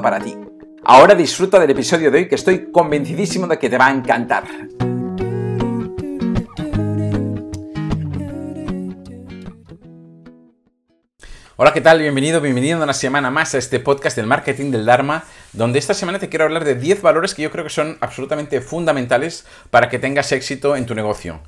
para ti. Ahora disfruta del episodio de hoy que estoy convencidísimo de que te va a encantar. Hola, ¿qué tal? Bienvenido, bienvenido una semana más a este podcast del marketing del Dharma, donde esta semana te quiero hablar de 10 valores que yo creo que son absolutamente fundamentales para que tengas éxito en tu negocio.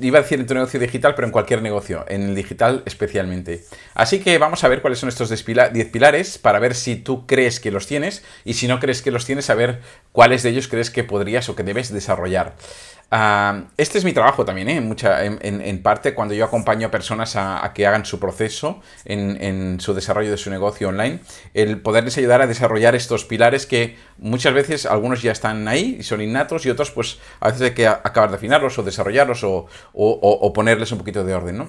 iba a decir en tu negocio digital, pero en cualquier negocio, en el digital especialmente. Así que vamos a ver cuáles son estos 10 pilares para ver si tú crees que los tienes y si no crees que los tienes, a ver cuáles de ellos crees que podrías o que debes desarrollar este es mi trabajo también, ¿eh? Mucha, en, parte cuando yo acompaño a personas a, que hagan su proceso en, su desarrollo de su negocio online, el poderles ayudar a desarrollar estos pilares que muchas veces algunos ya están ahí y son innatos y otros pues a veces hay que acabar de afinarlos o desarrollarlos o, ponerles un poquito de orden, ¿no?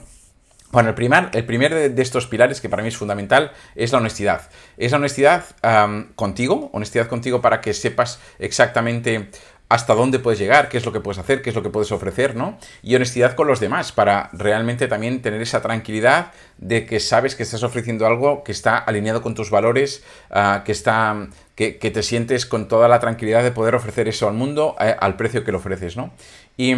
Bueno, el primer, el primer de, estos pilares que para mí es fundamental es la honestidad. Es la honestidad contigo, honestidad contigo para que sepas exactamente hasta dónde puedes llegar, qué es lo que puedes hacer, qué es lo que puedes ofrecer, ¿no? Y honestidad con los demás, para realmente también tener esa tranquilidad de que sabes que estás ofreciendo algo que está alineado con tus valores, ah, que está que, te sientes con toda la tranquilidad de poder ofrecer eso al mundo eh, al precio que lo ofreces, ¿no? Y,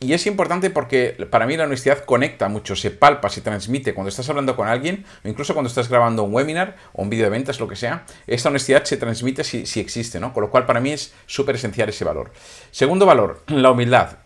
y, es importante porque para mí la honestidad conecta mucho, se palpa, se transmite cuando estás hablando con alguien, o incluso cuando estás grabando un webinar o un vídeo de ventas, lo que sea, esta honestidad se transmite si, si existe, ¿no? Con lo cual para mí es súper esencial ese valor. Segundo valor, la humildad.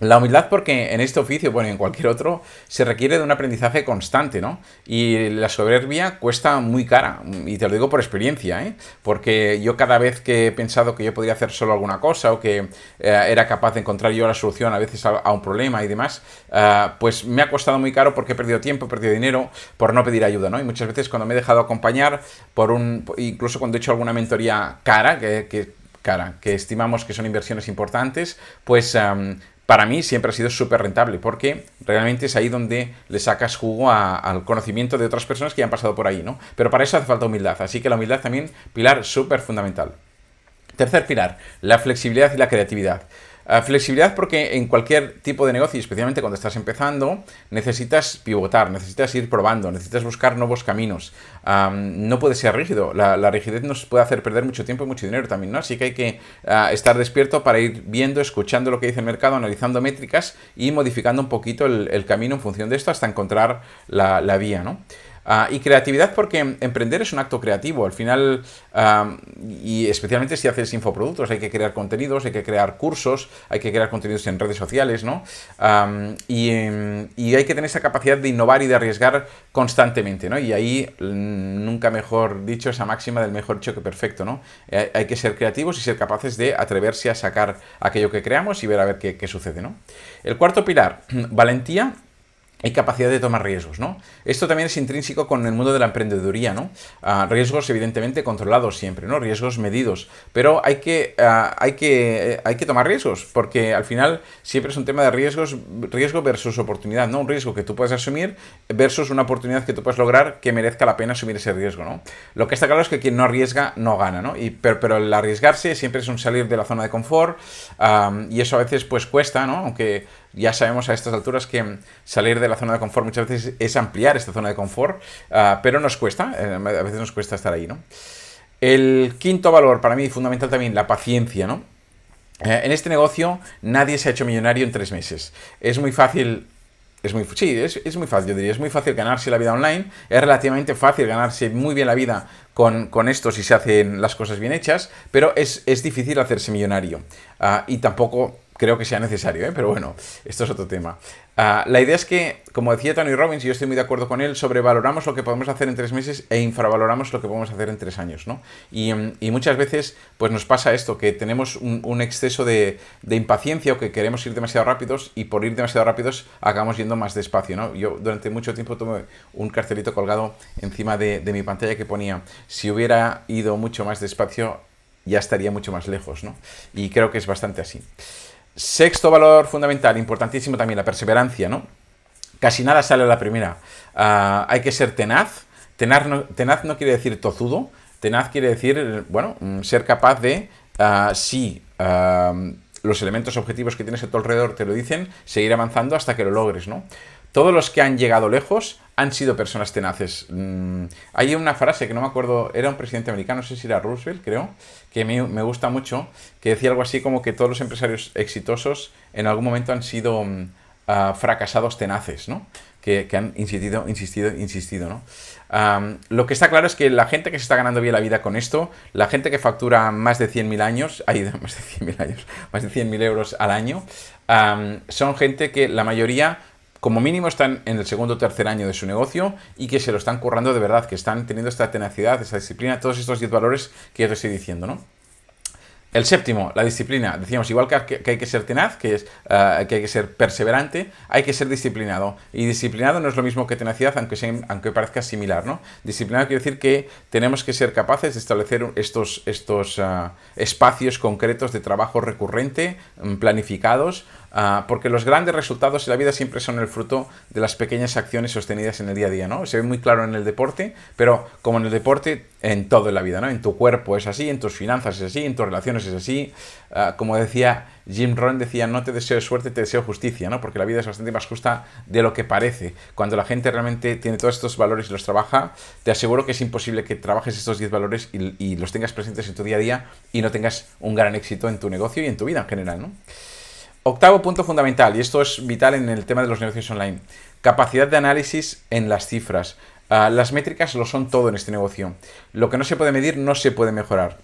La humildad porque en este oficio, bueno, en cualquier otro, se requiere de un aprendizaje constante, ¿no? Y la soberbia cuesta muy cara, y te lo digo por experiencia, ¿eh? Porque yo cada vez que he pensado que yo podía hacer solo alguna cosa o que eh, era capaz de encontrar yo la solución a veces a, un problema y demás, eh, pues me ha costado muy caro porque he perdido tiempo, he perdido dinero por no pedir ayuda, ¿no? Y muchas veces cuando me he dejado acompañar por un, incluso cuando he hecho alguna mentoría cara, que, cara, que estimamos que son inversiones importantes, pues para mí siempre ha sido súper rentable porque realmente es ahí donde le sacas jugo al conocimiento de otras personas que han pasado por ahí, ¿no? Pero para eso hace falta humildad, así que la humildad también, pilar súper fundamental. Tercer pilar, la flexibilidad y la creatividad. Flexibilidad porque en cualquier tipo de negocio, especialmente cuando estás empezando, necesitas pivotar, necesitas ir probando, necesitas buscar nuevos caminos. no puede ser rígido. La, rigidez nos puede hacer perder mucho tiempo y mucho dinero también, ¿no? Así que hay que ah, estar despierto para ir viendo, escuchando lo que dice el mercado, analizando métricas y modificando un poquito el, camino en función de esto hasta encontrar la, la vía, ¿no? Ah, y creatividad porque emprender es un acto creativo. Al final, y especialmente si haces infoproductos, hay que crear contenidos, hay que crear cursos, hay que crear contenidos en redes sociales, ¿no? y, hay que tener esa capacidad de innovar y de arriesgar constantemente, ¿no? Y ahí, mm, nunca mejor dicho, esa máxima del mejor hecho que perfecto, ¿no? Eh, hay que ser creativos y ser capaces de atreverse a sacar aquello que creamos y ver a ver qué, qué sucede, ¿no? El cuarto pilar, valentía hay capacidad de tomar riesgos, ¿no? Esto también es intrínseco con el mundo de la emprendeduría, ¿no? Ah, riesgos evidentemente controlados siempre, ¿no? Riesgos medidos, pero hay que, ah, hay, que, hay que tomar riesgos, porque al final siempre es un tema de riesgos, riesgo versus oportunidad, ¿no? Un riesgo que tú puedes asumir versus una oportunidad que tú puedes lograr que merezca la pena asumir ese riesgo, ¿no? Lo que está claro es que quien no arriesga no gana, ¿no? Y, pero, pero el arriesgarse siempre es un salir de la zona de confort y eso a veces pues cuesta, ¿no? Aunque ya sabemos a estas alturas que salir de la zona de confort muchas veces es ampliar esta zona de confort, ah, pero nos cuesta, eh, a veces nos cuesta estar ahí, ¿no? El quinto valor, para mí fundamental también, la paciencia, ¿no? Eh, en este negocio nadie se ha hecho millonario en tres meses. Es muy fácil es muy, sí, es, muy fácil, yo diría, es muy fácil ganarse la vida online, es relativamente fácil ganarse muy bien la vida con, esto si se hacen las cosas bien hechas, pero es, difícil hacerse millonario. Ah, y tampoco creo que sea necesario, ¿eh? pero bueno, esto es otro tema. Ah, la idea es que, como decía Tony Robbins, y yo estoy muy de acuerdo con él, sobrevaloramos lo que podemos hacer en tres meses e infravaloramos lo que podemos hacer en tres años, ¿no? Y, mm, muchas veces, pues nos pasa esto, que tenemos un, exceso de, impaciencia o que queremos ir demasiado rápidos y por ir demasiado rápidos acabamos yendo más despacio, ¿no? Yo durante mucho tiempo tuve un cartelito colgado encima de, de mi pantalla que ponía, si hubiera ido mucho más despacio, ya estaría mucho más lejos, ¿no? Y creo que es bastante así. Sexto valor fundamental, importantísimo también, la perseverancia, ¿no? Casi nada sale a la primera. Ah, hay que ser tenaz. Tenaz no, tenaz no, quiere decir tozudo. Tenaz quiere decir, bueno, mm, ser capaz de, uh, si ah, los elementos objetivos que tienes a tu alrededor te lo dicen, seguir avanzando hasta que lo logres, ¿no? Todos los que han llegado lejos han sido personas tenaces. Mm, hay una frase que no me acuerdo, era un presidente americano, no sé si era Roosevelt, creo, que me, me, gusta mucho, que decía algo así como que todos los empresarios exitosos en algún momento han sido mm, ah, fracasados tenaces, ¿no? Que, que, han insistido, insistido, insistido, ¿no? lo que está claro es que la gente que se está ganando bien la vida con esto, la gente que factura más de 100.000 años, más de 100.000 años, más de 100.000 euros al año, son gente que la mayoría como mínimo están en el segundo o tercer año de su negocio y que se lo están currando de verdad, que están teniendo esta tenacidad, esta disciplina, todos estos 10 valores que yo te estoy diciendo, ¿no? El séptimo, la disciplina. Decíamos, igual que, hay que ser tenaz, que, es, eh, que hay que ser perseverante, hay que ser disciplinado. Y disciplinado no es lo mismo que tenacidad, aunque, aunque parezca similar, ¿no? Disciplinado quiere decir que tenemos que ser capaces de establecer estos, estos eh, espacios concretos de trabajo recurrente, mm, planificados, Ah, porque los grandes resultados en la vida siempre son el fruto de las pequeñas acciones sostenidas en el día a día, ¿no? Se ve muy claro en el deporte, pero como en el deporte, en todo en la vida, ¿no? En tu cuerpo es así, en tus finanzas es así, en tus relaciones es así. Ah, como decía Jim Rohn, decía, no te deseo suerte, te deseo justicia, ¿no? Porque la vida es bastante más justa de lo que parece. Cuando la gente realmente tiene todos estos valores y los trabaja, te aseguro que es imposible que trabajes estos 10 valores y, y los tengas presentes en tu día a día y no tengas un gran éxito en tu negocio y en tu vida en general, ¿no? Octavo punto fundamental, y esto es vital en el tema de los negocios online, capacidad de análisis en las cifras. Ah, las métricas lo son todo en este negocio. Lo que no se puede medir no se puede mejorar.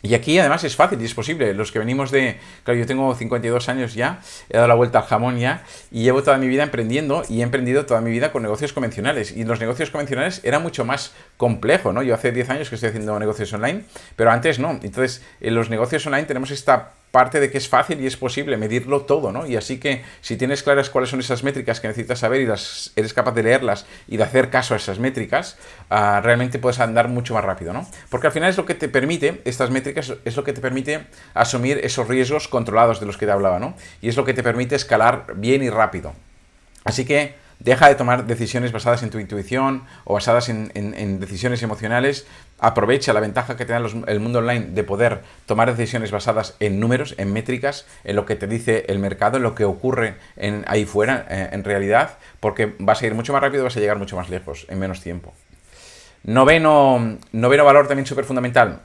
Y aquí además es fácil y es posible. Los que venimos de... Claro, yo tengo 52 años ya, he dado la vuelta al jamón ya y llevo toda mi vida emprendiendo y he emprendido toda mi vida con negocios convencionales. Y los negocios convencionales era mucho más complejo, ¿no? Yo hace 10 años que estoy haciendo negocios online, pero antes no. Entonces, en los negocios online tenemos esta parte de que es fácil y es posible medirlo todo, ¿no? Y así que si tienes claras cuáles son esas métricas que necesitas saber y las eres capaz de leerlas y de hacer caso a esas métricas, ah, realmente puedes andar mucho más rápido, ¿no? Porque al final es lo que te permite, estas métricas es lo que te permite asumir esos riesgos controlados de los que te hablaba, ¿no? Y es lo que te permite escalar bien y rápido. Así que Deja de tomar decisiones basadas en tu intuición o basadas en, decisiones emocionales. Aprovecha la ventaja que te da el mundo online de poder tomar decisiones basadas en números, en métricas, en lo que te dice el mercado, en lo que ocurre ahí fuera, eh, en realidad, porque vas a ir mucho más rápido, vas a llegar mucho más lejos en menos tiempo. Noveno, noveno valor también súper fundamental,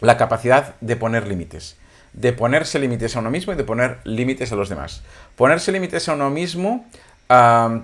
la capacidad de poner límites de ponerse límites a uno mismo y de poner límites a los demás. Ponerse límites a uno mismo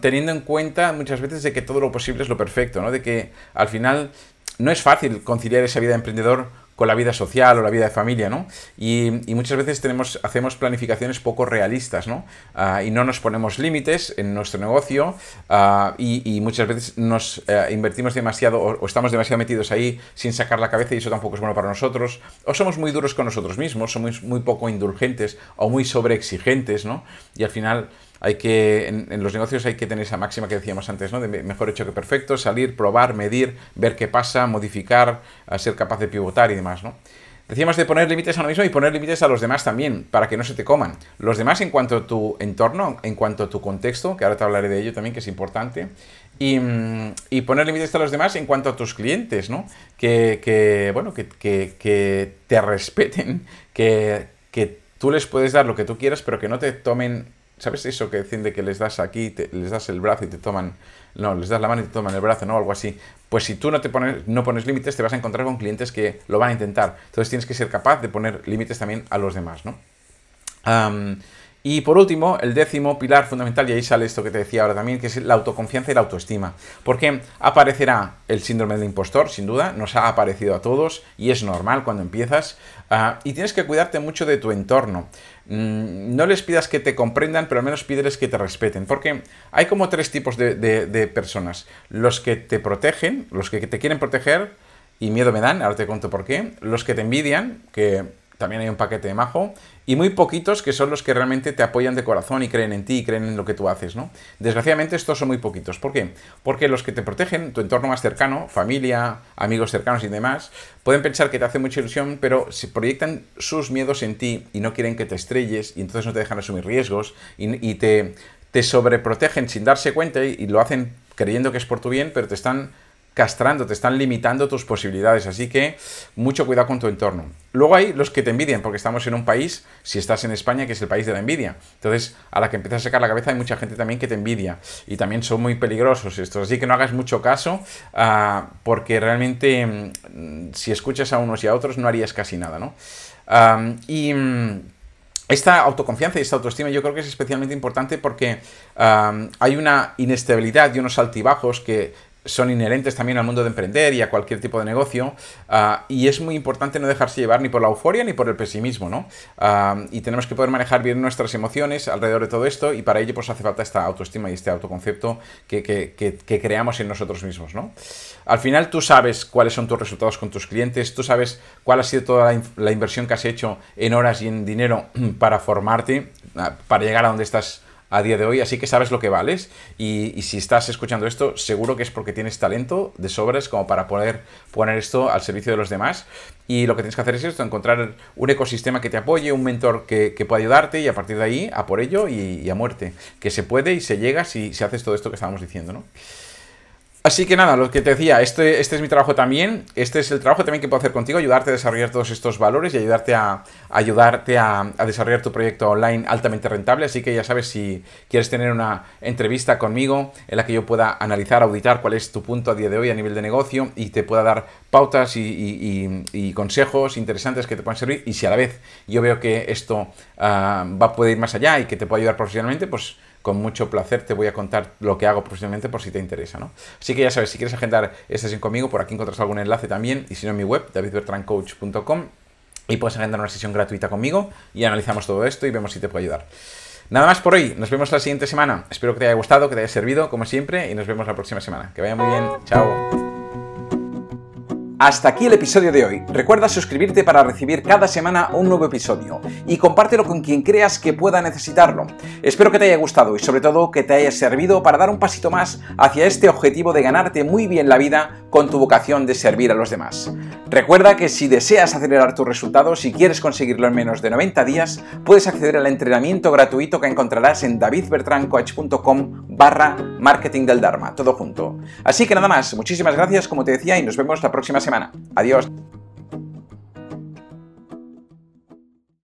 teniendo en cuenta muchas veces de que todo lo posible es lo perfecto, ¿no? De que al final no es fácil conciliar esa vida de emprendedor con la vida social o la vida de familia, ¿no? Y, muchas veces tenemos, hacemos planificaciones poco realistas, ¿no? Ah, y no nos ponemos límites en nuestro negocio ah, y, muchas veces nos eh, invertimos demasiado o, o, estamos demasiado metidos ahí sin sacar la cabeza y eso tampoco es bueno para nosotros. O somos muy duros con nosotros mismos, somos muy poco indulgentes o muy sobreexigentes, ¿no? Y al final hay que, en, los negocios hay que tener esa máxima que decíamos antes, ¿no? De mejor hecho que perfecto, salir, probar, medir, ver qué pasa, modificar, ser capaz de pivotar y demás, ¿no? Decíamos de poner límites a uno mismo y poner límites a los demás también, para que no se te coman. Los demás en cuanto a tu entorno, en cuanto a tu contexto, que ahora te hablaré de ello también, que es importante, y, mm, poner límites a los demás en cuanto a tus clientes, ¿no? Que, bueno, que, que, te respeten, que, que tú les puedes dar lo que tú quieras, pero que no te tomen ¿Sabes eso que dicen de que les das aquí, les das el brazo y te toman, no, les das la mano y te toman el brazo, ¿no? Algo así. Pues si tú no te pones, no pones límites, te vas a encontrar con clientes que lo van a intentar. Entonces tienes que ser capaz de poner límites también a los demás, ¿no? Y por último, el décimo pilar fundamental, y ahí sale esto que te decía ahora también, que es la autoconfianza y la autoestima. Porque aparecerá el síndrome del impostor, sin duda, nos ha aparecido a todos y es normal cuando empiezas. Ah, y tienes que cuidarte mucho de tu entorno. Mm, no les pidas que te comprendan, pero al menos pídeles que te respeten. Porque hay como tres tipos de personas. Los que te protegen, los que te quieren proteger, y miedo me dan, ahora te cuento por qué. Los que te envidian, que también hay un paquete de majo, y muy poquitos que son los que realmente te apoyan de corazón y creen en ti y creen en lo que tú haces, ¿no? Desgraciadamente estos son muy poquitos. ¿Por qué? Porque los que te protegen, tu entorno más cercano, familia, amigos cercanos y demás, pueden pensar que te hace mucha ilusión, pero si proyectan sus miedos en ti y no quieren que te estrelles y entonces no te dejan asumir riesgos y, te, te sobreprotegen sin darse cuenta y lo hacen creyendo que es por tu bien, pero te están castrando, te están limitando tus posibilidades, así que mucho cuidado con tu entorno. Luego hay los que te envidian, porque estamos en un país, si estás en España, que es el país de la envidia. Entonces, a la que empiezas a sacar la cabeza hay mucha gente también que te envidia y también son muy peligrosos estos, así que no hagas mucho caso ah, porque realmente mm, si escuchas a unos y a otros no harías casi nada, ¿no? y... Mm, esta autoconfianza y esta autoestima yo creo que es especialmente importante porque hay una inestabilidad y unos altibajos que son inherentes también al mundo de emprender y a cualquier tipo de negocio. Ah, y es muy importante no dejarse llevar ni por la euforia ni por el pesimismo, ¿no? Ah, y tenemos que poder manejar bien nuestras emociones alrededor de todo esto y para ello pues hace falta esta autoestima y este autoconcepto que, que, creamos en nosotros mismos, ¿no? Al final tú sabes cuáles son tus resultados con tus clientes, tú sabes cuál ha sido toda la, la inversión que has hecho en horas y en dinero para formarte, ah, para llegar a donde estás a día de hoy, así que sabes lo que vales. Y, si estás escuchando esto, seguro que es porque tienes talento de sobres como para poder poner esto al servicio de los demás. Y lo que tienes que hacer es esto, encontrar un ecosistema que te apoye, un mentor que, pueda ayudarte y a partir de ahí a por ello y, y, a muerte, que se puede y se llega si, si haces todo esto que estábamos diciendo, ¿no? Así que nada, lo que te decía, este, este es mi trabajo también, este es el trabajo también que puedo hacer contigo, ayudarte a desarrollar todos estos valores y ayudarte a, ayudarte a, desarrollar tu proyecto online altamente rentable. Así que ya sabes, si quieres tener una entrevista conmigo en la que yo pueda analizar, auditar cuál es tu punto a día de hoy a nivel de negocio y te pueda dar pautas y, consejos interesantes que te puedan servir y si a la vez yo veo que esto ah, va a poder ir más allá y que te pueda ayudar profesionalmente, pues con mucho placer te voy a contar lo que hago profesionalmente por si te interesa, ¿no? Así que ya sabes, si quieres agendar esta sesión conmigo, por aquí encontrarás algún enlace también, y si no en mi web, davidbertrancoach.com, y puedes agendar una sesión gratuita conmigo y analizamos todo esto y vemos si te puedo ayudar. Nada más por hoy, nos vemos la siguiente semana. Espero que te haya gustado, que te haya servido, como siempre, y nos vemos la próxima semana. Que vaya muy bien, chao. Hasta aquí el episodio de hoy. Recuerda suscribirte para recibir cada semana un nuevo episodio y compártelo con quien creas que pueda necesitarlo. Espero que te haya gustado y sobre todo que te haya servido para dar un pasito más hacia este objetivo de ganarte muy bien la vida con tu vocación de servir a los demás. Recuerda que si deseas acelerar tus resultados y quieres conseguirlo en menos de 90 días, puedes acceder al entrenamiento gratuito que encontrarás en davidbertrancoach.com barra marketing del Dharma, todo junto. Así que nada más, muchísimas gracias como te decía y nos vemos la próxima semana. Adiós.